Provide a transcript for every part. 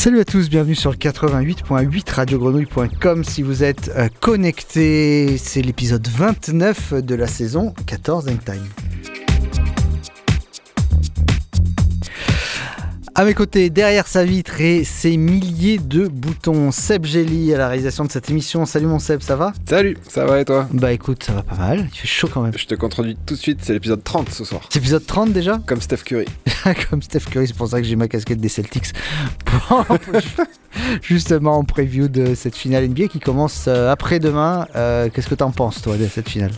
Salut à tous, bienvenue sur le 88.8 radiogrenouille.com si vous êtes euh, connectés. C'est l'épisode 29 de la saison 14 Time. À mes côtés, derrière sa vitre et ses milliers de boutons, Seb Gelli à la réalisation de cette émission. Salut mon Seb, ça va? Salut, ça va et toi? Bah écoute, ça va pas mal, il fait chaud quand même. Je te contredis tout de suite, c'est l'épisode 30 ce soir. C'est l'épisode 30 déjà? Comme Steph Curry. Comme Steph Curry, c'est pour ça que j'ai ma casquette des Celtics. Justement en preview de cette finale NBA qui commence euh, après-demain. Euh, Qu'est-ce que t'en penses toi de cette finale?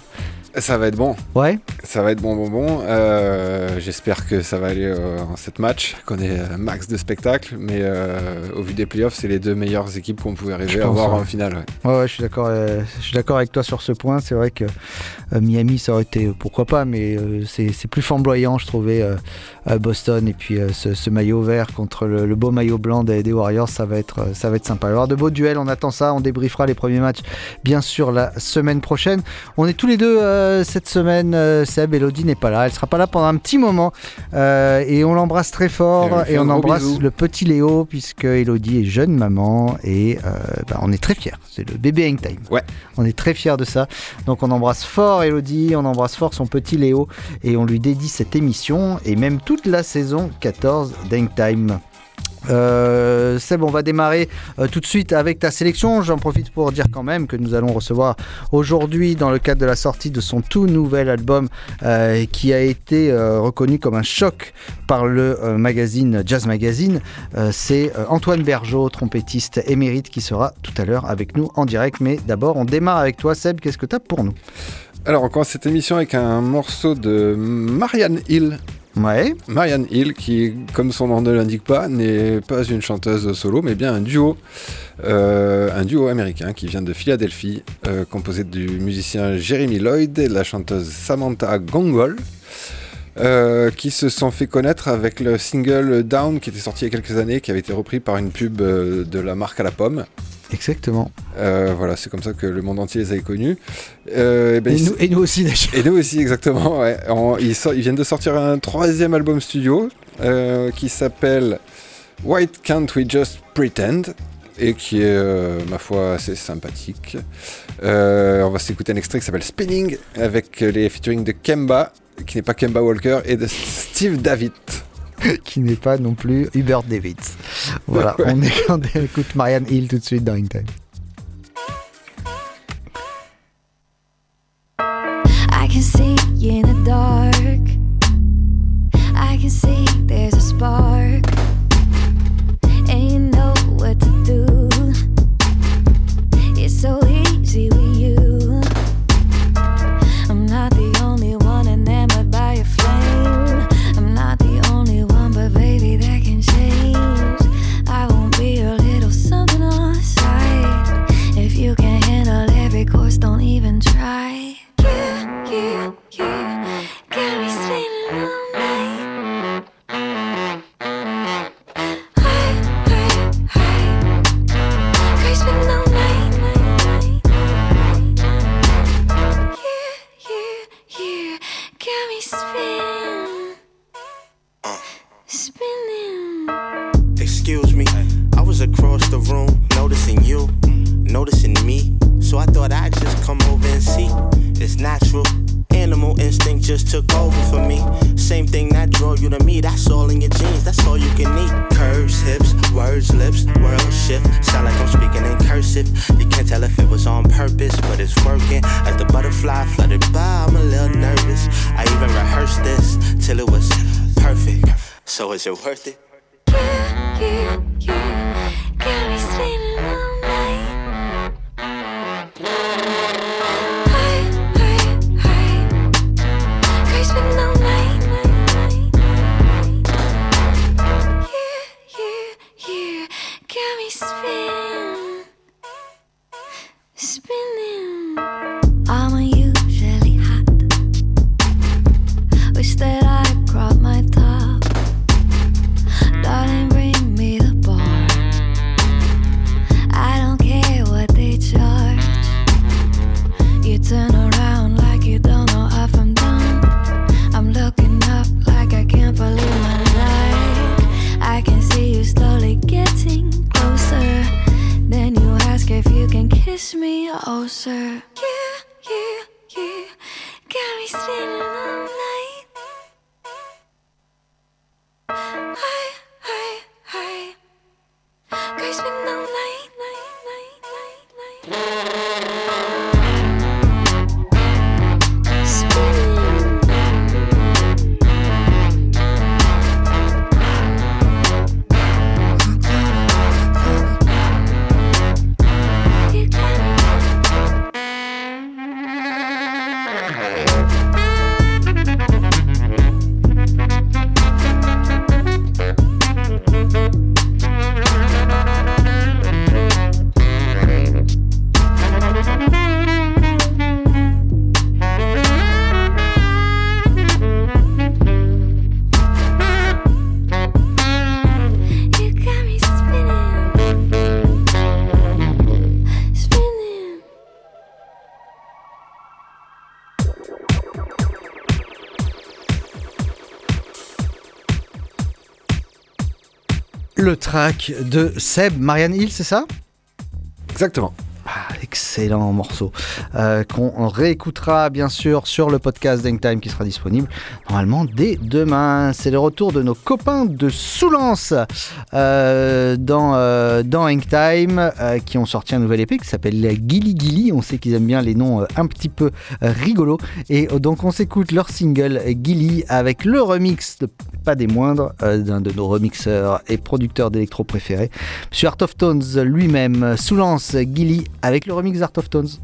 Ça va être bon. Ouais Ça va être bon, bon, bon. Euh, J'espère que ça va aller euh, en 7 matchs, qu'on ait euh, max de spectacles. Mais euh, au vu des playoffs, c'est les deux meilleures équipes qu'on pouvait rêver à voir ouais. en finale. ouais. Ouais, ouais, je suis d'accord. je suis d'accord avec toi sur ce point. C'est vrai que Miami, ça aurait été pourquoi pas, mais c'est plus flamboyant, je trouvais, à Boston et puis ce, ce maillot vert contre le, le beau maillot blanc des, des Warriors, ça va être, ça va être sympa. Il va y avoir de beaux duels. On attend ça. On débriefera les premiers matchs, bien sûr, la semaine prochaine. On est tous les deux euh, cette semaine. euh, Seb, Elodie n'est pas là. Elle sera pas là pendant un petit moment euh, et on l'embrasse très fort et on embrasse le petit Léo puisque Elodie est jeune maman et bah, on est très fiers. C'est le bébé Hang Time. Ouais. On est très fiers de ça. Donc on embrasse fort Elodie, on embrasse fort son petit Léo et on lui dédie cette émission et même toute la saison 14 d'Hang Time. Euh, Seb, on va démarrer euh, tout de suite avec ta sélection. J'en profite pour dire quand même que nous allons recevoir aujourd'hui, dans le cadre de la sortie de son tout nouvel album, euh, qui a été reconnu comme un choc par le magazine Jazz Magazine, c'est Antoine Bergeau, trompettiste émérite, qui sera tout à l'heure avec nous en direct. Mais d'abord, on démarre avec toi, Seb. Qu'est-ce que tu as pour nous? Alors, on commence cette émission avec un morceau de Marianne Hill. Marianne Hill, qui, comme son nom ne l'indique pas, n'est pas une chanteuse solo, mais bien un duo. Euh, un duo américain qui vient de Philadelphie, euh, composé du musicien Jeremy Lloyd et de la chanteuse Samantha Gongol. euh, qui se sont fait connaître avec le single Down qui était sorti il y a quelques années, qui avait été repris par une pub de la marque à la pomme. Exactement. Euh, voilà, c'est comme ça que le monde entier les avait connus. Euh, ben, Et ils- nous, et nous aussi, d'ailleurs. et nous aussi, exactement. Ouais. En- ils, viennent de sortir un troisième album studio euh, qui s'appelle Why Can't We Just Pretend et qui est, ma foi, assez sympathique. On va s'écouter un extrait qui s'appelle Spinning avec les featuring de Kemba, qui n'est pas Kemba Walker, et de Steve David. qui n'est pas non plus Hubert Davids. Voilà, Ouais. on, est, on écoute Marianne Hill tout de suite dans In Time. I can see in the dark. I can see there's a spark. Just took over for me. Same thing that draw you to me, that's all in your genes, that's all you can need. Curves, hips, words, lips, world shift. Sound like I'm speaking in cursive. You can't tell if it was on purpose, but it's working. As the butterfly fluttered by, I'm a little nervous. I even rehearsed this till it was perfect. So is it worth it? You, you got track de Seb, Marianne Hill, c'est ça? Exactement. Ah, excellent morceau euh, qu'on réécoutera bien sûr sur le podcast Time qui sera disponible normalement dès demain. C'est le retour de nos copains de Soulance euh, dans, euh, Time qui ont sorti un nouvel épée qui s'appelle Gilly Gilly. On sait qu'ils aiment bien les noms euh, un petit peu euh, rigolos. Et euh, donc on s'écoute leur single Gilly avec le remix de pas des moindres euh, d'un de nos remixeurs et producteurs d'électro préférés, Monsieur Art of Tones lui-même. Soulance Gilly avec le remix d'Art of Tones.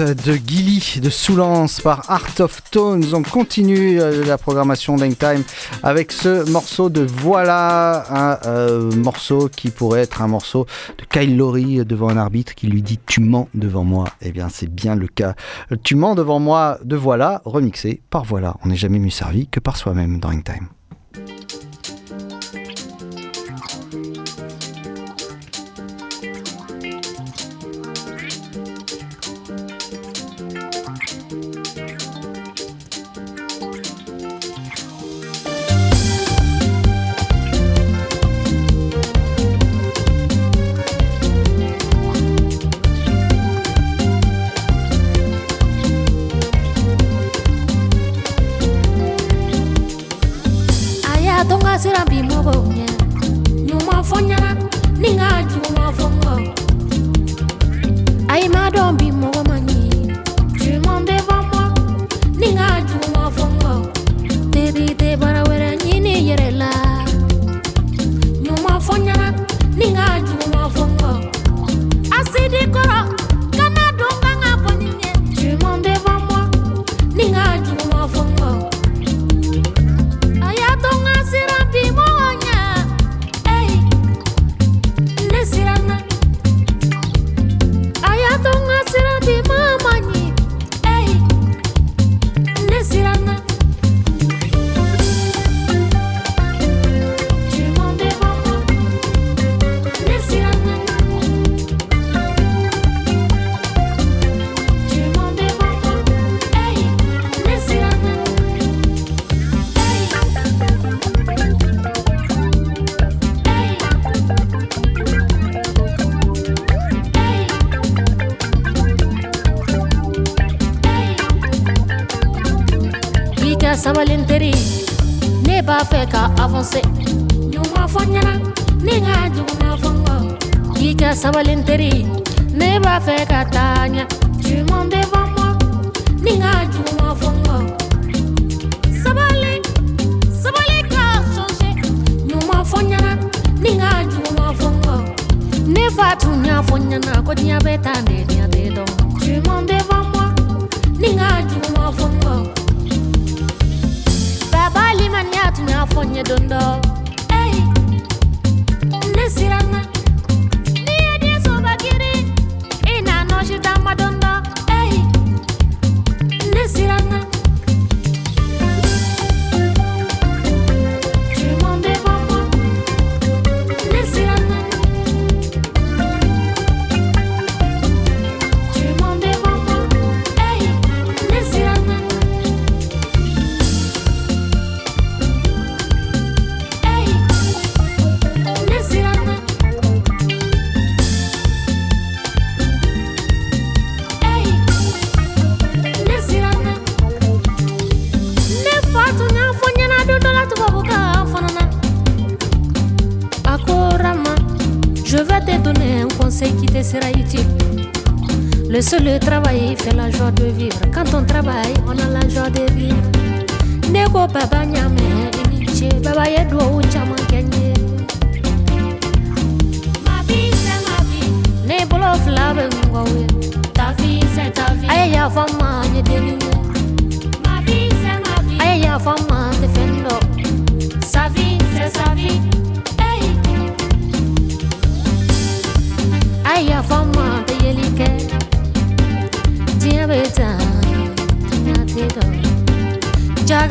De Gilly de Soulance par Art of Tones. On continue euh, la programmation d'Hangtime avec ce morceau de Voilà, un euh, morceau qui pourrait être un morceau de Kyle Lowry devant un arbitre qui lui dit Tu mens devant moi. Eh bien, c'est bien le cas. Tu mens devant moi de Voilà, remixé par Voilà. On n'est jamais mieux servi que par soi-même dans Hangtime. ni n ka juguma fɔngɔ k'i kɛ sabalinteri ne b'a fɛ ka taa ɲɛ juman bɛ bɔ mɔ ni n ka juguma fɔngɔ sabali sabali ka sɔnse ɲuman fɔ ɲɛna ni n ka juguma fɔngɔ ne fa tun y'a fɔ ɲɛna ko diɲɛ bɛ tan de diɲɛ tɛ dɔn juman bɛ bɔ mɔ ni n ka juguma fɔngɔ baba limaniya tun y'a fɔ n ye don dɔ ne siranna N'i ye den soba kiri I n'a fait la joie de vivre. Quand on travaille, on a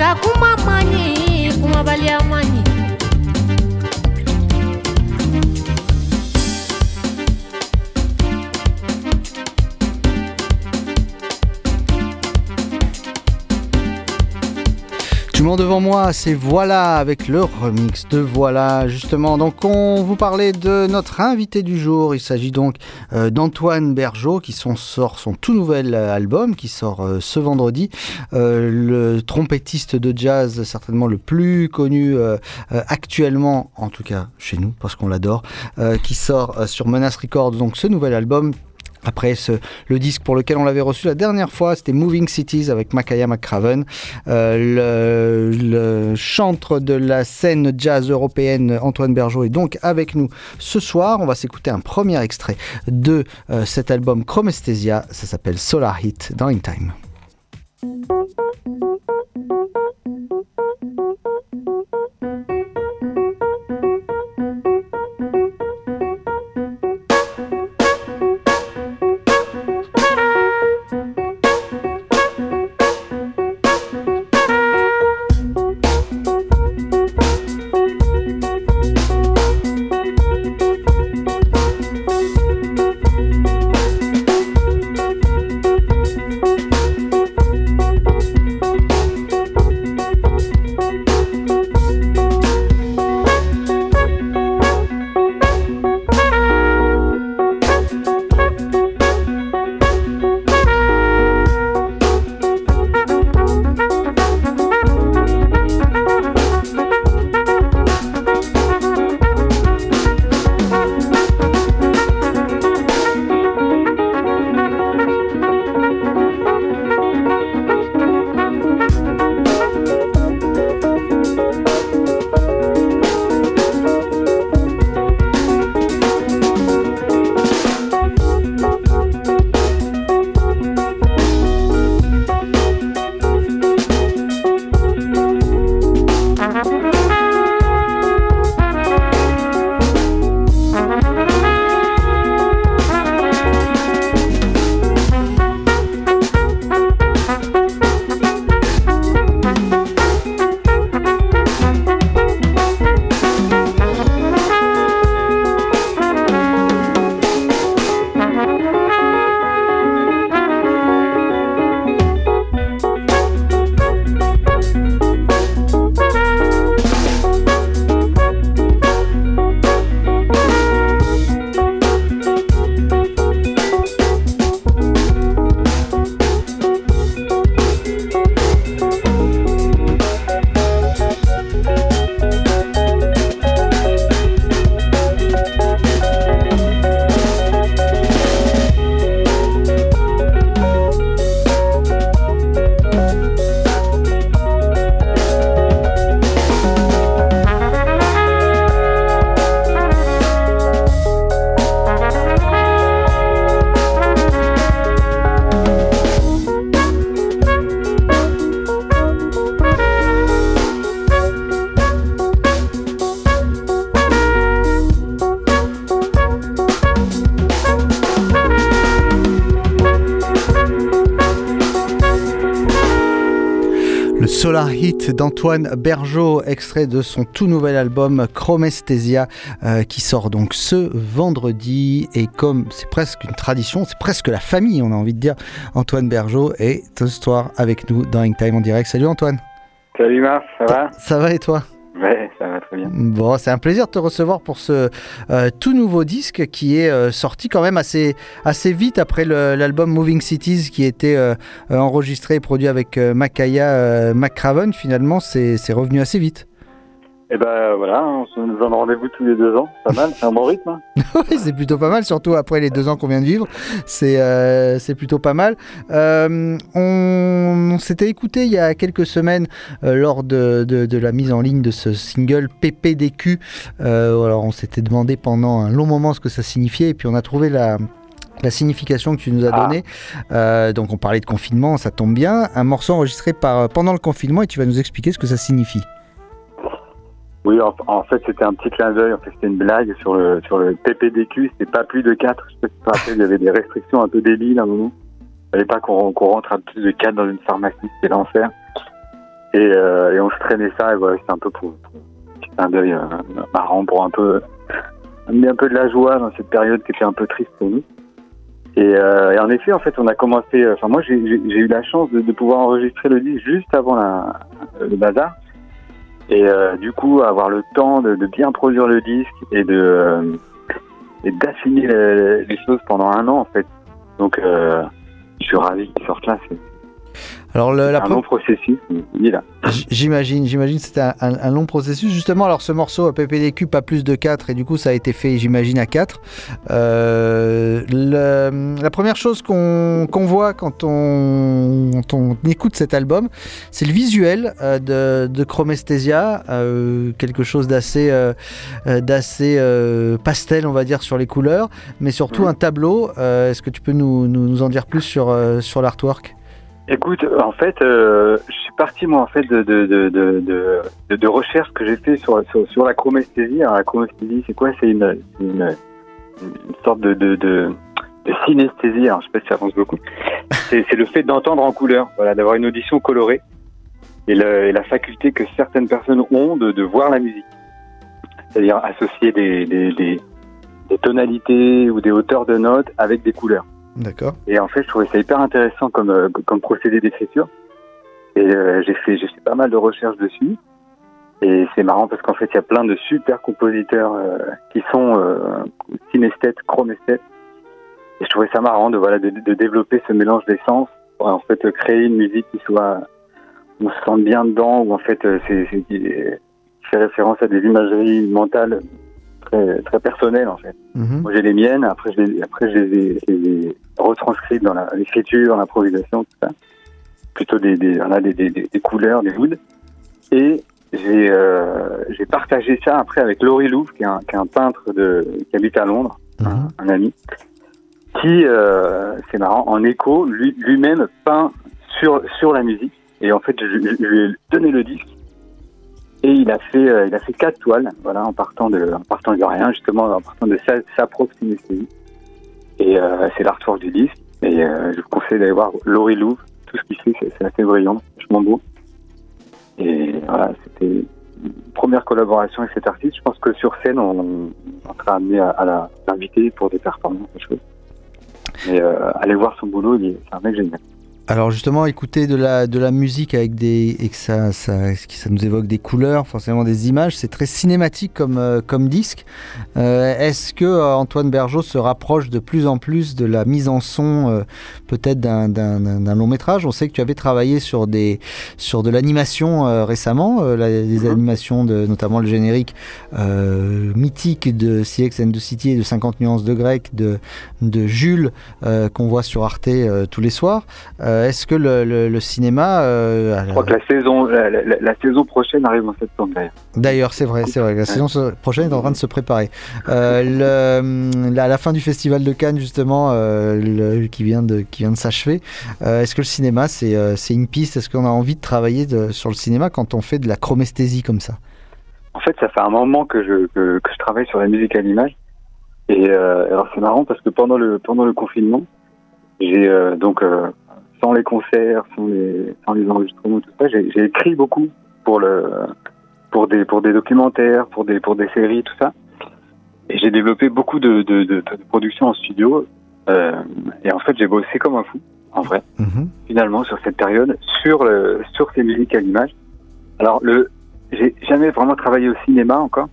Uma Kumaga uma kumabalia mani devant moi, c'est Voilà avec le remix de Voilà justement. Donc on vous parlait de notre invité du jour. Il s'agit donc euh, d'Antoine Bergeau qui sort son tout nouvel euh, album qui sort euh, ce vendredi. Le trompettiste de jazz certainement le plus connu actuellement, en tout cas chez nous parce qu'on l'adore, qui sort sur Menace Records donc ce nouvel album Après ce, le disque pour lequel on l'avait reçu la dernière fois, c'était Moving Cities avec Makaya McCraven, euh, le, le chantre de la scène jazz européenne Antoine Bergeau est donc avec nous ce soir. On va s'écouter un premier extrait de euh, cet album Chromesthesia, ça s'appelle Solar Heat dans In Time. Hit d'Antoine Bergeau, extrait de son tout nouvel album Chromesthesia, euh, qui sort donc ce vendredi. Et comme c'est presque une tradition, c'est presque la famille, on a envie de dire, Antoine Bergeau est ce soir avec nous dans Time en direct. Salut Antoine. Salut Marc, ça va? Ça va et toi? Bon, c'est un plaisir de te recevoir pour ce euh, tout nouveau disque qui est euh, sorti quand même assez, vite après l'album Moving Cities qui était euh, enregistré et produit avec Makaya McCraven. Finalement, c'est revenu assez vite. Et ben voilà, on se donne rendez-vous tous les deux ans, pas mal, c'est un bon rythme. hein. Oui, c'est plutôt pas mal, surtout après les deux ans qu'on vient de vivre. C'est euh, c'est plutôt pas mal. Euh, on on s'était écouté il y a quelques semaines euh, lors de, de- de la mise en ligne de ce single PPDQ. Alors on s'était demandé pendant un long moment ce que ça signifiait et puis on a trouvé la la signification que tu nous as donnée. Euh, donc on parlait de confinement, ça tombe bien. Un morceau enregistré par, pendant le confinement et tu vas nous expliquer ce que ça signifie. Oui, en, en fait c'était un petit clin d'œil, en fait c'était une blague sur le sur le PPDQ, c'était pas plus de 4, je sais pas si te il y avait des restrictions un peu débiles à un moment. Il fallait pas qu'on qu'on rentre à plus de 4 dans une pharmacie, c'était l'enfer. Et, euh, et on se traînait ça, et voilà, c'était un peu pour, pour un petit clin d'œil euh, marrant pour un peu amener un peu de la joie dans cette période qui était un peu triste pour nous. Et, euh, et en effet, en fait, on a commencé. Enfin, moi, j'ai eu la chance de, de pouvoir enregistrer le disque juste avant la, le bazar. Et euh, du coup, avoir le temps de, de bien produire le disque et de euh, et d'affiner les, les choses pendant un an, en fait. Donc, euh, je suis ravi qu'il sorte là. c'est- Alors le, la un long processus, il est là. J'imagine, j'imagine que c'était un, un- un long processus. Justement, alors ce morceau à PPDQ, pas plus de 4, et du coup ça a été fait, j'imagine, à 4. Euh, le- la première chose qu'on voit quand on, quand on écoute cet album, c'est le visuel euh, de, de Chromesthesia, euh, quelque chose d'assez euh, euh, euh, pastel, on va dire, sur les couleurs, mais surtout Mhm. un tableau. Euh, Est-ce que tu peux nous, nous, nous en dire plus sur, euh, sur l'artwork? Écoute, en fait, euh, je suis parti moi en fait de de de de, recherches que j'ai fait sur, sur la chromesthésie. Alors la chromesthésie, c'est quoi? C'est une, une sorte de de, de synesthésie. Alors je sais pas si ça avance beaucoup. C'est le fait d'entendre en couleur, voilà, d'avoir une audition colorée et, la faculté que certaines personnes ont de de voir la musique, c'est-à-dire associer des, des des tonalités ou des hauteurs de notes avec des couleurs. D'accord. Et en fait, je trouvais ça hyper intéressant comme, euh, comme procédé d'écriture. Et euh, j'ai fait, fait pas mal de recherches dessus. Et c'est marrant parce qu'en fait, il y a plein de super compositeurs euh, qui sont euh, synesthètes, chromesthètes. Et je trouvais ça marrant de, voilà, de, développer ce mélange d'essence pour en fait créer une musique qui soit, on se sente bien dedans, où en fait, c'est, c'est, qui fait référence à des imageries mentales très, très personnelles en fait. Mhm. Moi, j'ai les miennes. Après, je les, après, je les les retranscrites dans l'écriture, l'improvisation, tout ça. Plutôt des, des, voilà, des, des, des- des couleurs, des moods. Et j'ai, euh, partagé ça après avec Laurie Louvre, qui est un, qui est un peintre de, qui habite à Londres, un, un ami, qui, euh, c'est marrant, en écho, lui, lui-même peint sur, sur la musique. Et en fait, je, je- je lui ai donné le disque. Et il a fait, euh, il a fait quatre toiles, voilà, en partant de, en partant de rien, justement, en partant de sa, sa propre synesthésie. Et euh, c'est l'artwork du disque. Et euh, je vous conseille d'aller voir Laurie Louvre. Tout ce qu'il fait, c'est, assez brillant, vachement beau. Et voilà, c'était une première collaboration avec cet artiste. Je pense que sur scène, on, on sera amené à, à l'inviter pour des performances, des choses. Mais euh, allez voir son boulot, c'est un mec génial. Alors justement, écouter de la, de la musique avec des et que ça, ça, ça nous évoque des couleurs, forcément des images, c'est très cinématique comme, euh, comme disque. Euh, Est-ce que euh, Antoine Bergeau se rapproche de plus en plus de la mise en son, peut-être d'un- long métrage? On sait que tu avais travaillé sur, des, sur de l'animation récemment, la- des animations de notamment le générique mythique de CX and the City et de 50 nuances de grec de, de Jules qu'on voit sur Arte tous les soirs. Euh, Est-ce que le, le- le cinéma... euh, Je crois que la saison, la, la- la- la saison prochaine arrive en septembre d'ailleurs. D'ailleurs, c'est vrai, c'est vrai. La saison prochaine est en train de se préparer. Euh, le, la, la fin du festival de Cannes, justement, euh, qui vient de, qui vient de s'achever. euh, Est-ce que le cinéma, c'est euh, une piste? Est-ce qu'on a envie de travailler de- sur le cinéma quand on fait de la chromesthésie comme ça? En fait, ça fait un moment que je, que, que je travaille sur la musique à l'image. Et euh, alors c'est marrant parce que pendant le pendant le confinement, j'ai euh, donc euh, sans les concerts, sans les sans les enregistrements, tout ça, j'ai écrit beaucoup pour le pour des pour des documentaires, pour des pour des séries, tout ça. Et j'ai développé beaucoup de de, de, de productions en studio. Euh, et en fait, j'ai bossé comme un fou, en vrai finalement sur cette période sur le sur ces musiques à l'image. Alors le j'ai jamais vraiment travaillé au cinéma encore,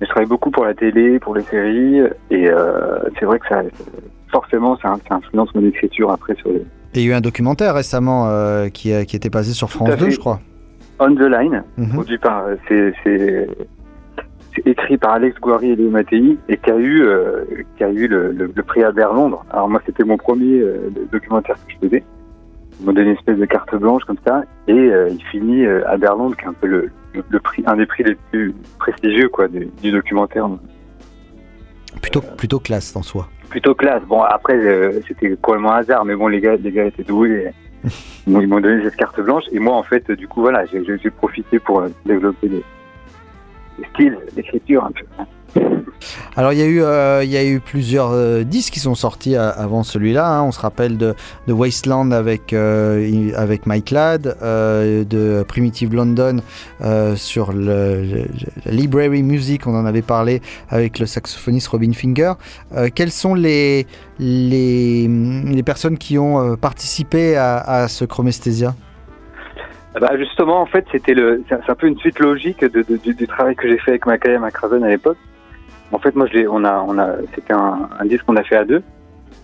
mais je travaille beaucoup pour la télé, pour les séries et euh, c'est vrai que ça forcément ça, ça influence mon écriture après sur les il y a eu un documentaire récemment euh, qui, qui était basé sur France à 2, fait. je crois. On the Line, produit par c'est c'est écrit par Alex Guari et Léo Mattei et qui a eu euh, qui a eu le, le, le prix Albert Londres. Alors moi c'était mon premier euh, documentaire que je faisais. Ils m'ont donné une espèce de carte blanche comme ça et euh, il finit euh, Albert Londres qui est un peu le, le, le prix un des prix les plus prestigieux quoi du, du documentaire. Plutôt, plutôt classe en soi. Plutôt classe. Bon après euh, c'était complètement un hasard mais bon les gars les gars étaient doués. Et, ils m'ont- ils m'ont donné cette carte blanche et moi en fait du coup voilà j'ai profité pour euh, développer les, les styles d'écriture un peu. Alors il y a eu, euh, plusieurs euh, disques qui sont sortis a- avant celui-là. hein. On se rappelle de, Wasteland avec, euh, avec Mike Ladd, euh, de Primitive London euh, sur la Library Music, on en avait parlé avec le saxophoniste Robin Finger. Euh, quelles sont les, les, personnes qui ont euh, participé à, ce Chromesthesia? Ah Bah justement, en fait, c'était c'est un peu une suite logique du, travail que j'ai fait avec Mackay et McRaven à l'époque. En fait, moi, je on a, on a, c'était un, un disque qu'on a fait à deux,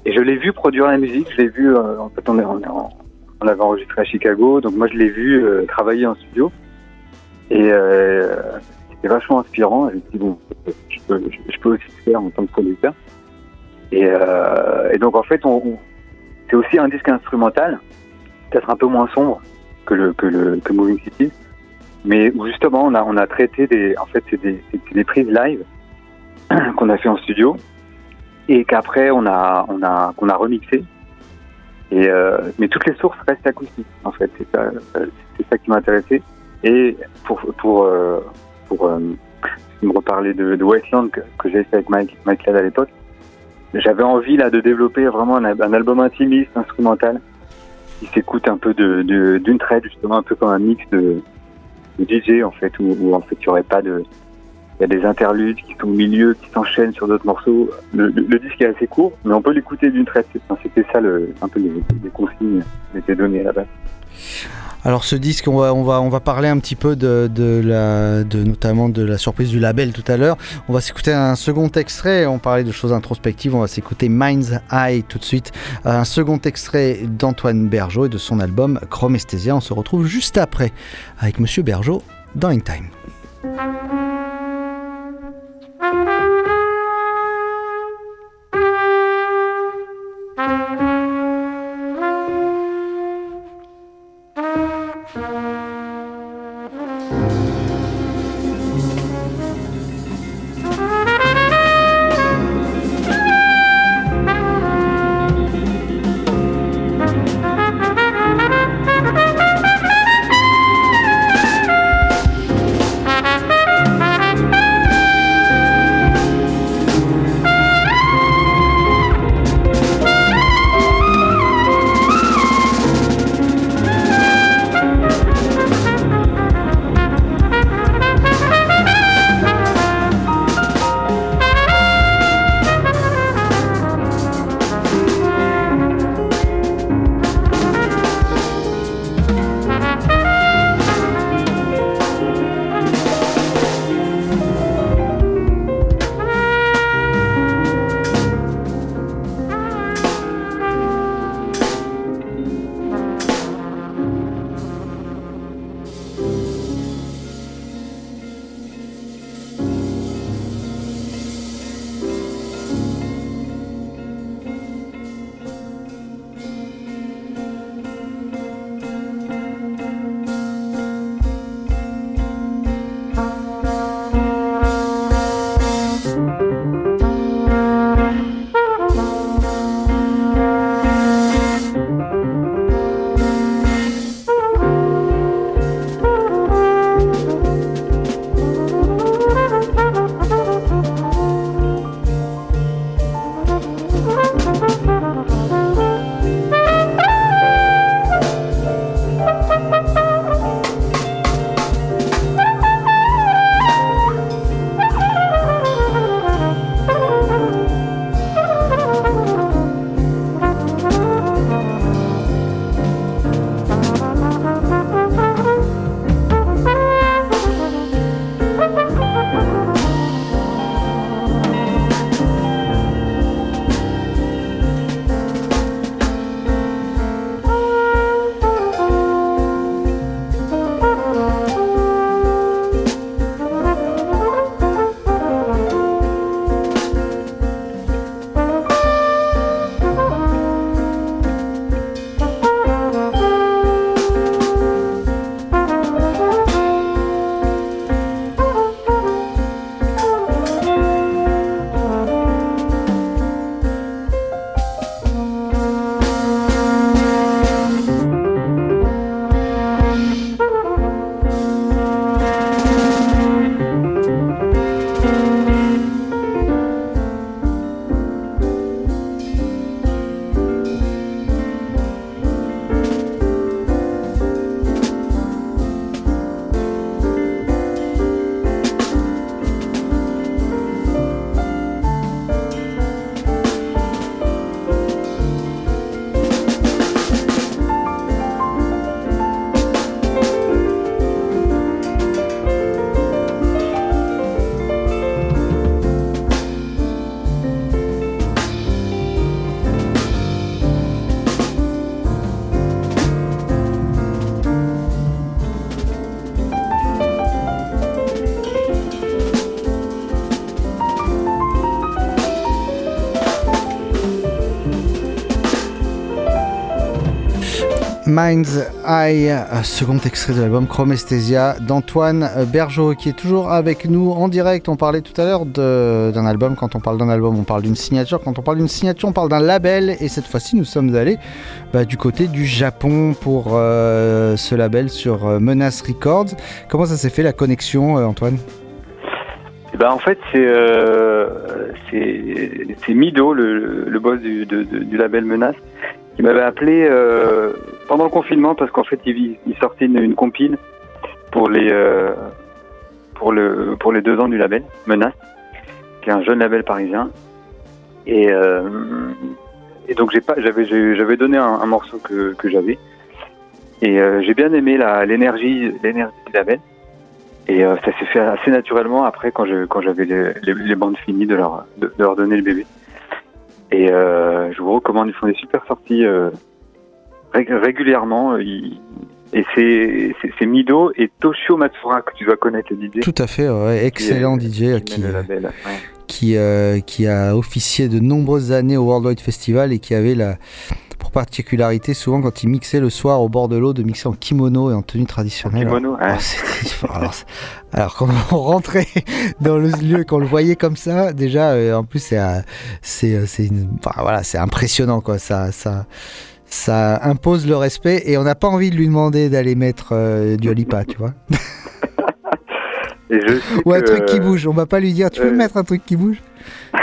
et je l'ai vu produire la musique. Je l'ai vu, euh, en fait, on est, on On l'avait enregistré à Chicago, donc moi je l'ai vu euh, travailler en studio. Et euh, c'était vachement inspirant. Je me suis dit, bon, je peux, je, peux aussi le faire en tant que producteur. Et, euh, et donc en fait, on, c'est aussi un disque instrumental, peut-être un peu moins sombre que le que le que Moving City, mais justement on a on a traité des, en fait c'est des des prises live qu'on a fait en studio et qu'après on a on a qu'on a remixé. Et euh, mais toutes les sources restent acoustiques en fait, c'est ça c'est ça qui m'a intéressé. Et pour pour euh, pour euh, me reparler de, de Wasteland que, j'ai fait avec Mike Mike Ladd à l'époque, j'avais envie là de développer vraiment un, al- un album intimiste, instrumental, qui s'écoute un peu de d'une traite justement un peu comme un mix de, de DJ en fait où, en fait il y aurait pas de il y a des interludes qui sont au milieu, qui s'enchaînent sur d'autres morceaux. Le, disque est assez court, mais on peut l'écouter d'une traite. C'était ça un peu les, consignes qui étaient données à la base. Alors ce disque, on va, parler un petit peu de, notamment de la surprise du label tout à l'heure. On va s'écouter un second extrait. On parlait de choses introspectives. On va s'écouter Mind's Eye tout de suite. Un second extrait d'Antoine Bergeau et de son album Chromesthesia. On se retrouve juste après avec Monsieur Bergeau dans In Time. Mind's Eye, euh, second extrait de l'album Chromesthesia d'Antoine Bergeau qui est toujours avec nous en direct. On parlait tout à l'heure d'un album. Quand on parle d'un album, on parle d'une signature. Quand on parle d'une signature, on parle d'un label. Et cette fois-ci, nous sommes allés bah, du côté du Japon pour euh, ce label sur euh, Menace Records. Comment ça s'est fait la connexion, Antoine? Eh ben, en fait, c'est Mido, le, boss du, label Menace, qui m'avait appelé pendant le confinement parce qu'en fait, il, il sortait une, une compile pour les euh, pour le pour les deux ans du label Menace, qui est un jeune label parisien. Et, euh, donc j'ai pas j'avais j'avais donné un, morceau que, j'avais et euh, j'ai bien aimé l'énergie l'énergie du label. Et ça s'est fait assez naturellement après quand j'avais les, bandes finies de leur de, leur donner le bébé. Et je vous recommande, ils font des super sorties régulièrement. euh, et c'est Mido et Toshio Matsura que tu dois connaître le DJ. Tout à fait, ouais, excellent DJ qui, label, ouais. qui, euh, qui a officié de nombreuses années au Worldwide Festival et qui avait la pour particularité souvent quand il mixait le soir au bord de l'eau de mixer en kimono et en tenue traditionnelle. kimono, ouais. c'était- alors, quand on rentrait dans le lieu, qu'on le voyait comme ça, déjà euh, en plus c'est euh, euh, voilà impressionnant quoi. Ça ça ça impose le respect et on n'a pas envie de lui demander d'aller mettre euh, du Alipa, tu vois. Et je sais Ou un que, truc qui bouge. On va pas lui dire tu peux euh, me mettre un truc qui bouge.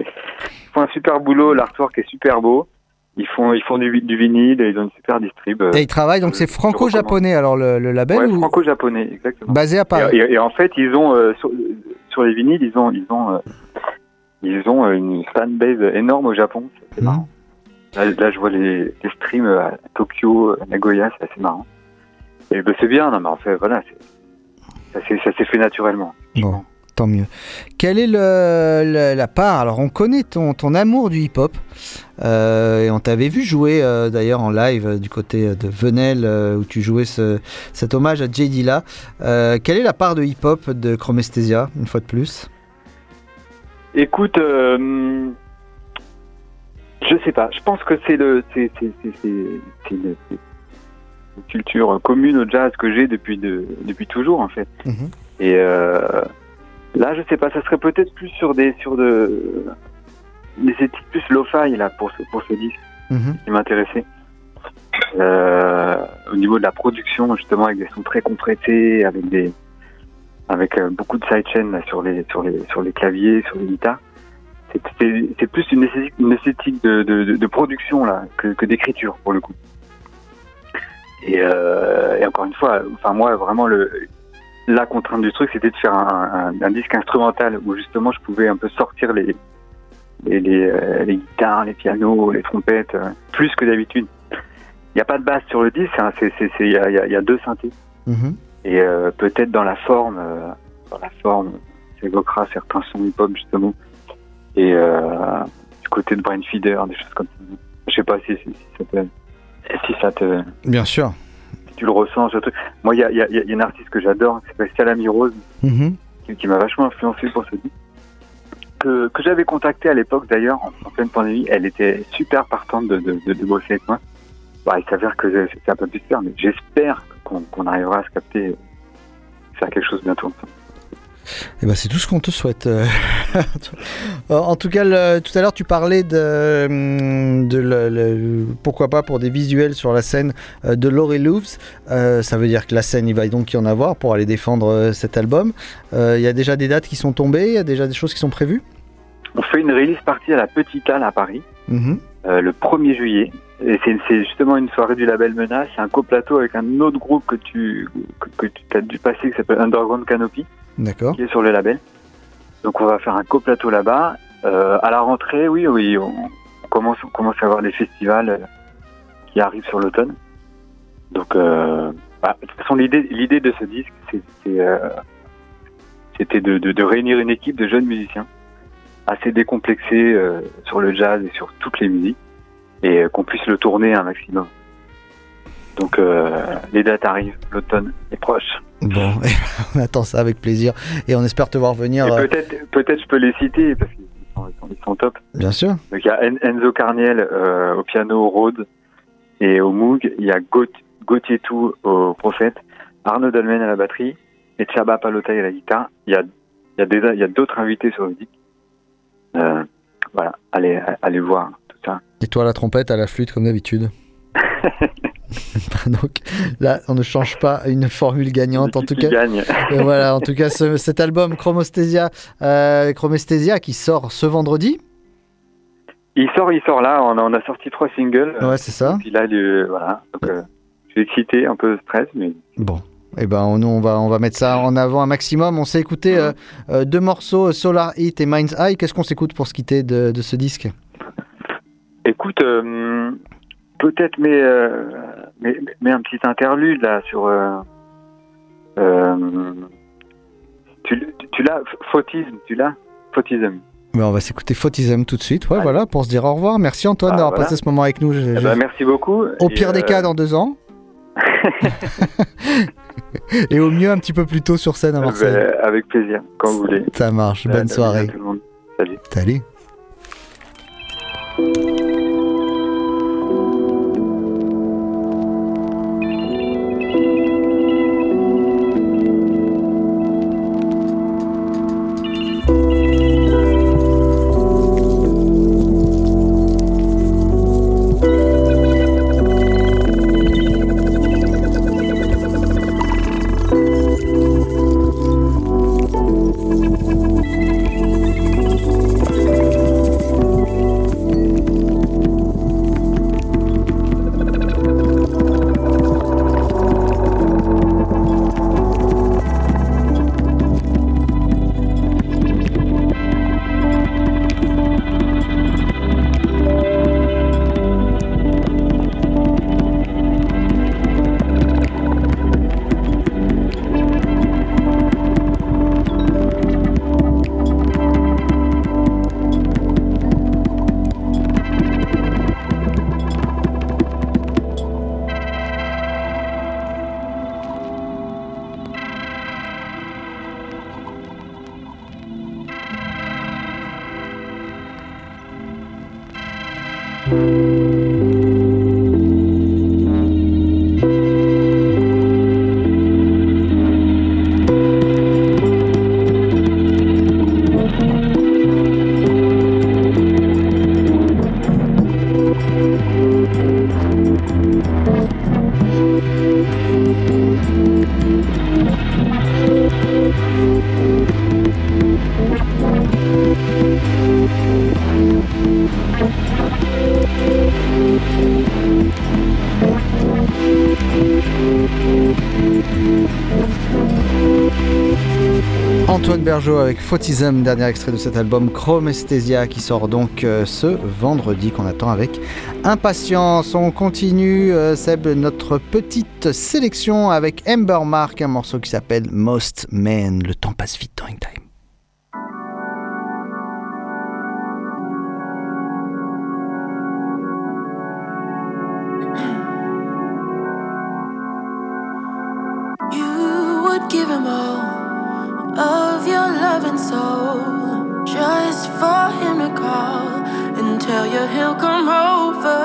Ils font un super boulot, l'artwork est super beau. Ils font ils font du, du vinyle et ils ont une super distrib. euh, Et il travaille, donc c'est franco-japonais, alors le, le label Ouais, ou franco-japonais, exactement. basé à Paris Et, et- et en fait, ils ont euh, sur, sur les vinyles, ils ont ils ont euh, ils ont une fanbase énorme au Japon. C'est marrant. Là, là, je vois les, les streams à Tokyo, à Nagoya, c'est assez marrant. Et ben, c'est bien, non, mais en fait, voilà, ça s'est fait naturellement. Bon, tant mieux. Quelle est le- le- la part? Alors, on connaît ton, ton amour du hip-hop. euh, et on t'avait vu jouer euh, d'ailleurs en live euh, du côté de Venelle, où tu jouais ce- cet hommage à J. Dilla. Quelle est la part de hip-hop de Chromesthesia, une fois de plus? Écoute, je sais pas. Je pense que c'est le, c'est, une, culture commune au jazz que j'ai depuis de, depuis toujours en fait. Mhm. Et euh, là, je sais pas. Ça serait peut-être plus sur des, sur de, des esthétiques plus lo-fi là pour ce, pour ce disque Mhm. qui m'intéressait. Euh, au niveau de la production, justement, avec des sons très compressés, avec des, avec euh, beaucoup de sidechain sur les, sur les, sur les claviers, sur les guitares. C'est- plus une esthétique, une esthétique de, de, de- de production là que, que d'écriture pour le coup. Et, euh, et encore une fois, enfin moi vraiment le la contrainte du truc c'était de faire un, un- un disque instrumental où justement je pouvais un peu sortir les les, les, euh, les guitares, les pianos, les trompettes, euh, plus que d'habitude. Il n'y a pas de basse sur le disque, il y, a, y deux synthés. Mhm. Et peut-être dans la forme, dans la forme, ça évoquera certains sons hip-hop justement. Et euh, du côté de Brain Feeder, des choses comme ça. Je sais pas si, si, si ça te, si ça te, Bien sûr. si tu le ressens, ce truc. Moi, il y a, y, a, il y a une artiste que j'adore, qui s'appelle Salami Rose, Mhm. qui, qui m'a vachement influencé pour ce disque. Que, que j'avais contacté à l'époque d'ailleurs, en, en pleine pandémie, elle était super partante de, de, de, de bosser avec moi. Bah, il s'avère que c'est- un peu plus faire, mais j'espère qu'on arrivera à se capter, faire quelque chose bientôt. Eh ben, c'est tout ce qu'on te souhaite. euh. en tout cas, le- tout à l'heure, tu parlais de, hum, de le- le- pourquoi pas pour des visuels sur la scène euh, de Laurie Louvs. Euh, ça veut dire que la scène, il va donc y en avoir pour aller défendre euh, cet album. Euh, Il y a déjà des dates qui sont tombées, il y a déjà des choses qui sont prévues? On fait une release partie à la Petite Halle à Paris, Mhm. euh, le 1er juillet. Et c'est justement une soirée du label Menace. C'est un coplateau avec un autre groupe que tu, que, que tu as dû passer qui s'appelle Underground Canopy. D'accord. qui est sur le label. Donc on va faire un coplateau là-bas. Euh, à la rentrée, oui, oui, on, commence, on commence à avoir des festivals euh, qui arrivent sur l'automne. Donc, euh, bah, de toute façon, l'idée, de ce disque, euh, c'était de, de, réunir une équipe de jeunes musiciens assez décomplexés sur le jazz et sur toutes les musiques, et qu'on puisse le tourner un maximum. Donc euh, les dates arrivent, l'automne est proche. Bon, on attend ça avec plaisir et on espère te voir venir. Et euh, peut-être, peut-être je peux les citer parce qu'ils sont, ils top. Bien sûr. Donc il y a En- Enzo Carniel euh, au piano, Rhodes, Et au Moog, il y a Gaut- Gauthier Tout au Prophète, Arnaud Dolmen à la batterie et Chaba Palotai à la guitare. Il y a, il y a des- il y a d'autres invités sur le disque. Euh, voilà, allez, allez voir tout ça. Et toi, la trompette, à la flûte, comme d'habitude. Donc là, on ne change pas une formule gagnante. En tout cas, gagne. Et voilà, en tout cas, ce- cet album Chromesthesia, euh, Chromesthesia qui sort ce vendredi. Il sort, il sort là. On a, on a sorti trois singles. Ouais, c'est ça. Et puis là, il- voilà. Donc, euh, je suis excité, un peu stress, mais Bon. Eh ben, on, on va, on va mettre ça en avant un maximum. On s'est écouté euh, euh, deux morceaux, Solar Heat et Mind's Eye. Qu'est-ce qu'on s'écoute pour se quitter de, de ce disque? Écoute, euh, peut-être mais, euh, mais, mais un petit interlude là sur. euh, euh, tu l'as Fautisme, tu l'as Fautisme. Ben, On va s'écouter Photism tout de suite. Ouais, voilà, pour se dire au revoir. Merci Antoine Ah, d'avoir voilà. passé ce moment avec nous. Je- Eh ben, merci beaucoup. Au pire des cas, dans deux ans. et au mieux, un petit peu plus tôt sur scène à Marseille. ben, avec plaisir, quand vous voulez. Ça marche. Bonne à soirée. tout le monde. Salut. Salut. Bergeau avec Photism, dernier extrait de cet album Chromesthesia qui sort donc euh, ce vendredi qu'on attend avec impatience. On continue, euh, Seb, notre petite sélection avec Ember Mark, un morceau qui s'appelle Most Men. Le temps passe vite dans Time. Him all tell you he'll come over.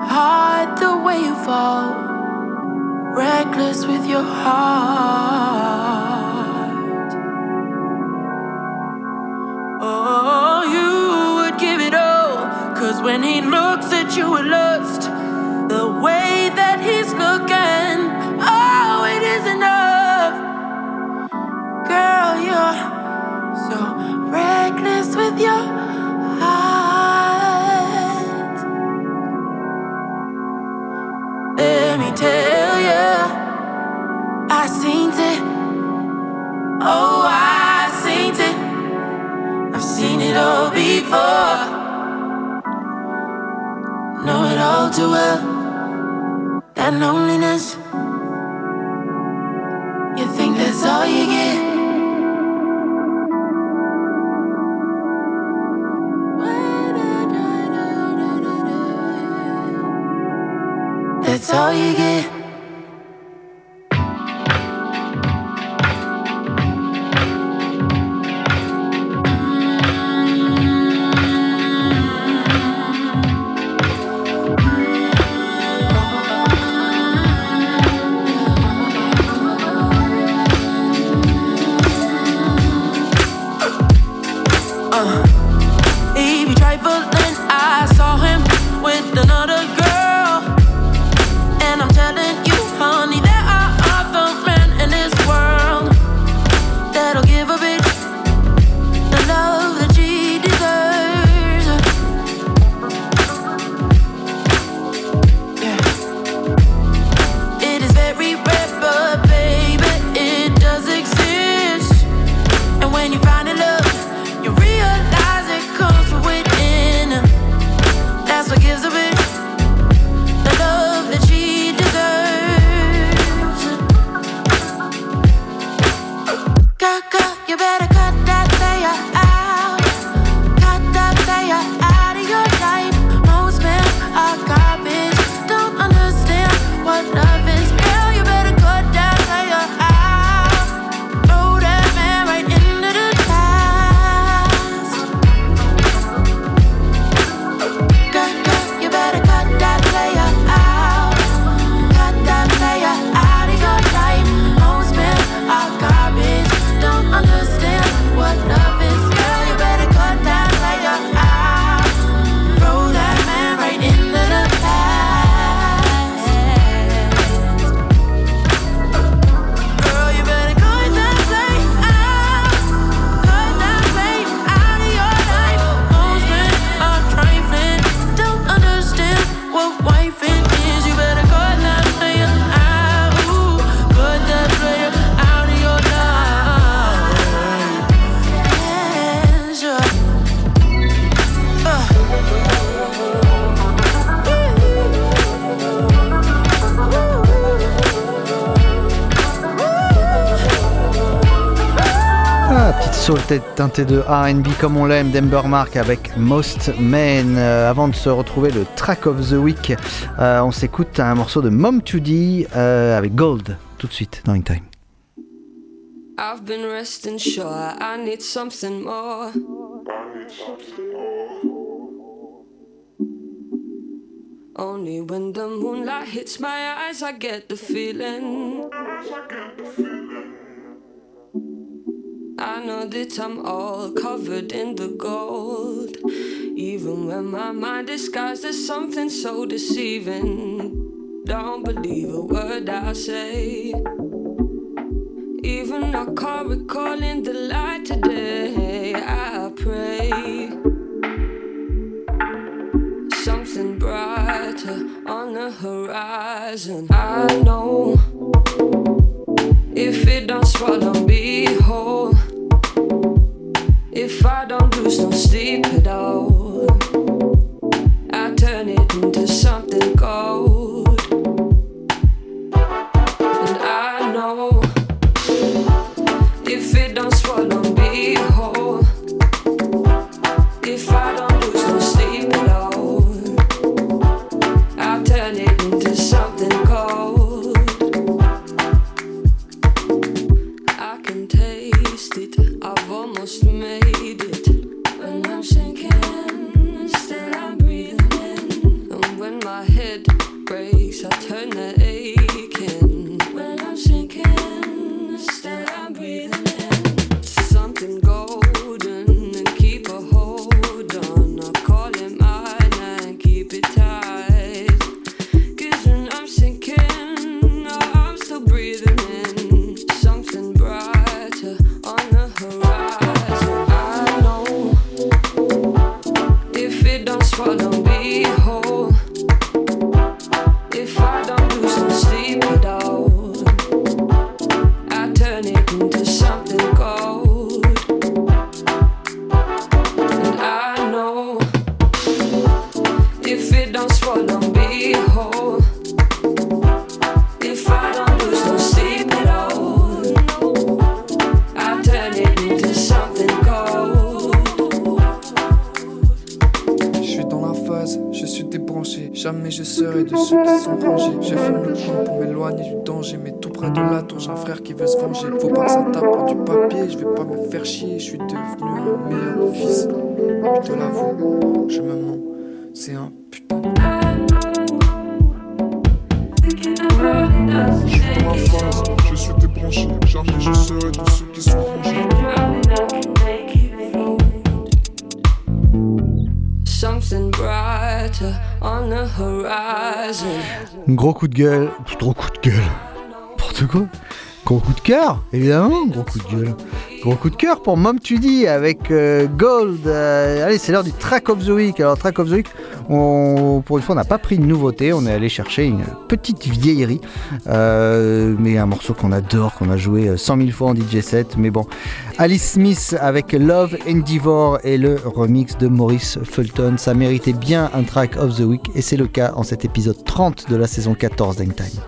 Hard the way you fall, reckless with your heart. Oh, you would give it all, cause when he looks at you with lust, all too well. That loneliness. You think that's all you get? That's all you get. Uh. He be trifling, I saw him with another girl. Soul teinté de R&B comme on l'aime d'Ember Mark avec Most Men. Euh, avant de se retrouver le track of the week, euh, on s'écoute un morceau de Mom 2D euh, avec Gold tout de suite dans In Time. I've been resting sure I need something more. Only when the moonlight hits my eyes, I get the feeling. I know that I'm all covered in the gold. Even when my mind disguised as something so deceiving. Don't believe a word I say. Even I can't recall in the light today. I pray something brighter on the horizon. I know if it don't swallow me whole, if I don't lose no sleep at all, I turn it into something gold. And I know if it don't swallow me whole, if I don't lose no sleep at all, I turn it into something gold. I can taste it, I've almost Gros coup de gueule, cœur, évidemment, gros coup de cœur pour Mom Tudy avec euh, Gold. Euh, allez, c'est l'heure du Track of the Week. Alors, Track of the Week, pour une fois, on n'a pas pris de nouveauté. On est allé chercher une petite vieillerie. Euh, mais un morceau qu'on adore, qu'on a joué euh, 100 000 fois en DJ set. Mais bon, Alice Smith avec Love Endeavor et le remix de Maurice Fulton. Ça méritait bien un Track of the Week. Et c'est le cas en cet épisode 30 de la saison 14 d'Hangtime.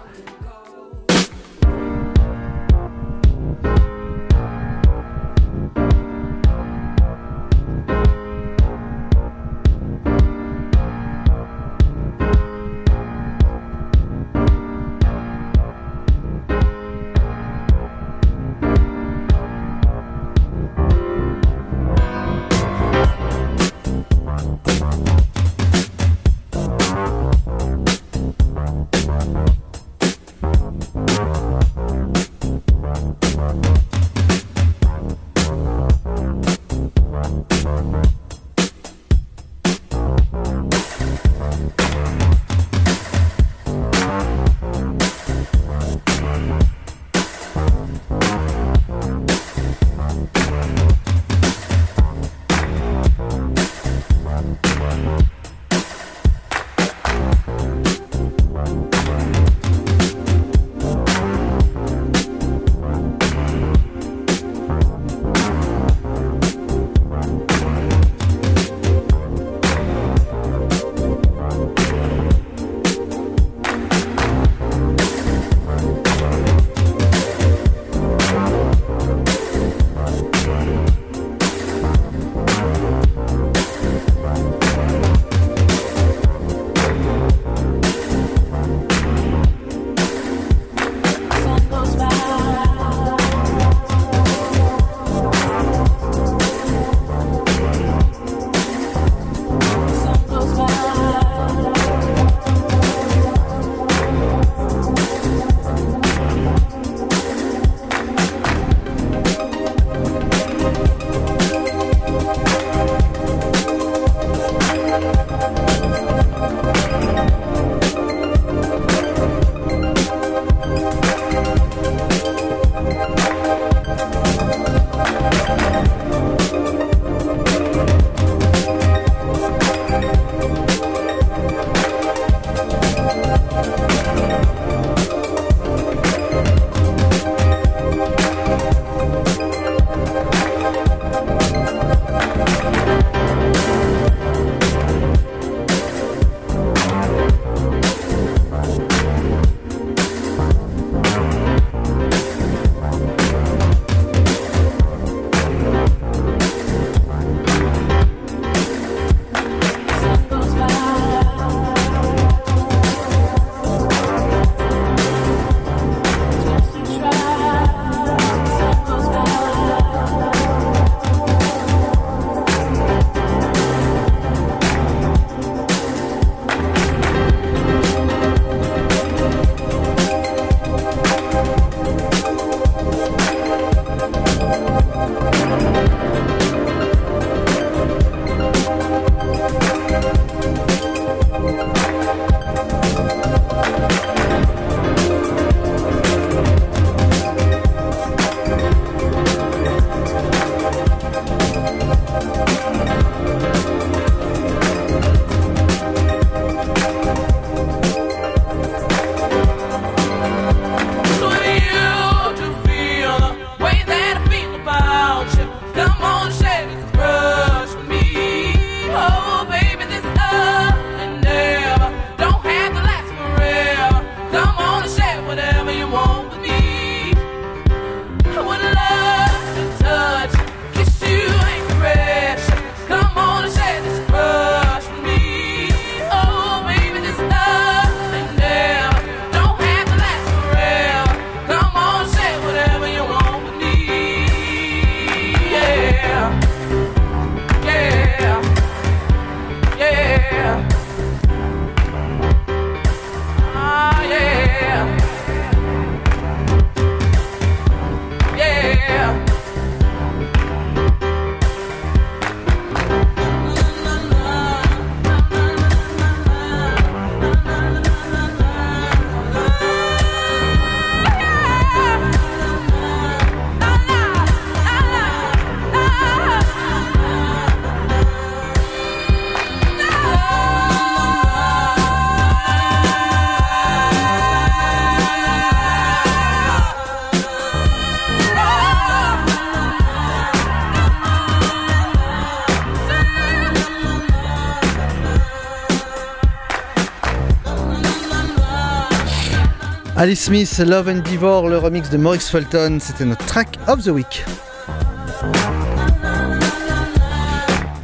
Alice Smith, Love and Devor, le remix de Maurice Fulton, c'était notre track of the week.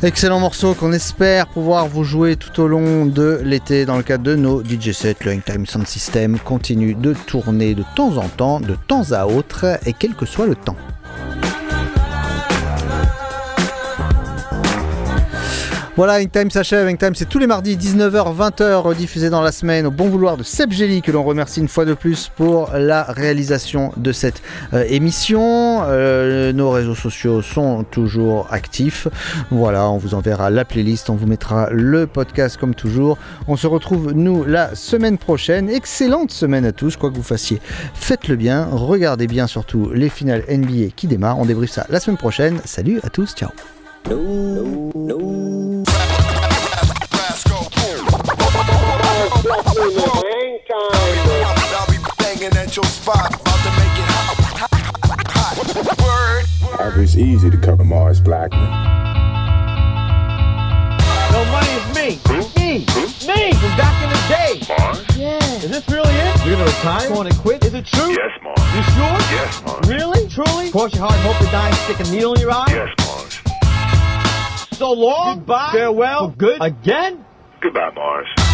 Excellent morceau qu'on espère pouvoir vous jouer tout au long de l'été dans le cadre de nos DJ sets. Le Hangtime Sound System continue de tourner de temps en temps, de temps à autre, et quel que soit le temps. Voilà, Hangtime s'achève. Hangtime, c'est tous les mardis, 19h, 20h, diffusé dans la semaine au bon vouloir de Seb Gelli, que l'on remercie une fois de plus pour la réalisation de cette euh, émission. Euh, nos réseaux sociaux sont toujours actifs. Voilà, on vous enverra la playlist, on vous mettra le podcast comme toujours. On se retrouve, nous, la semaine prochaine. Excellente semaine à tous, quoi que vous fassiez. Faites-le bien, regardez bien surtout les finales NBA qui démarrent. On débriefe ça la semaine prochaine. Salut à tous, ciao. It's easy to cover Mars Blackman. No money is me. Me. Me from back in the day. Mars? Yeah. Is this really it? You're gonna retire? Going to quit? Is it true? Yes, Mars. You sure? Yes, Mars. Really? Truly? Cross your heart and hope to die and stick a needle in your eye? Yes, Mars. So long. Goodbye. Farewell. Good. Again? Goodbye, Mars.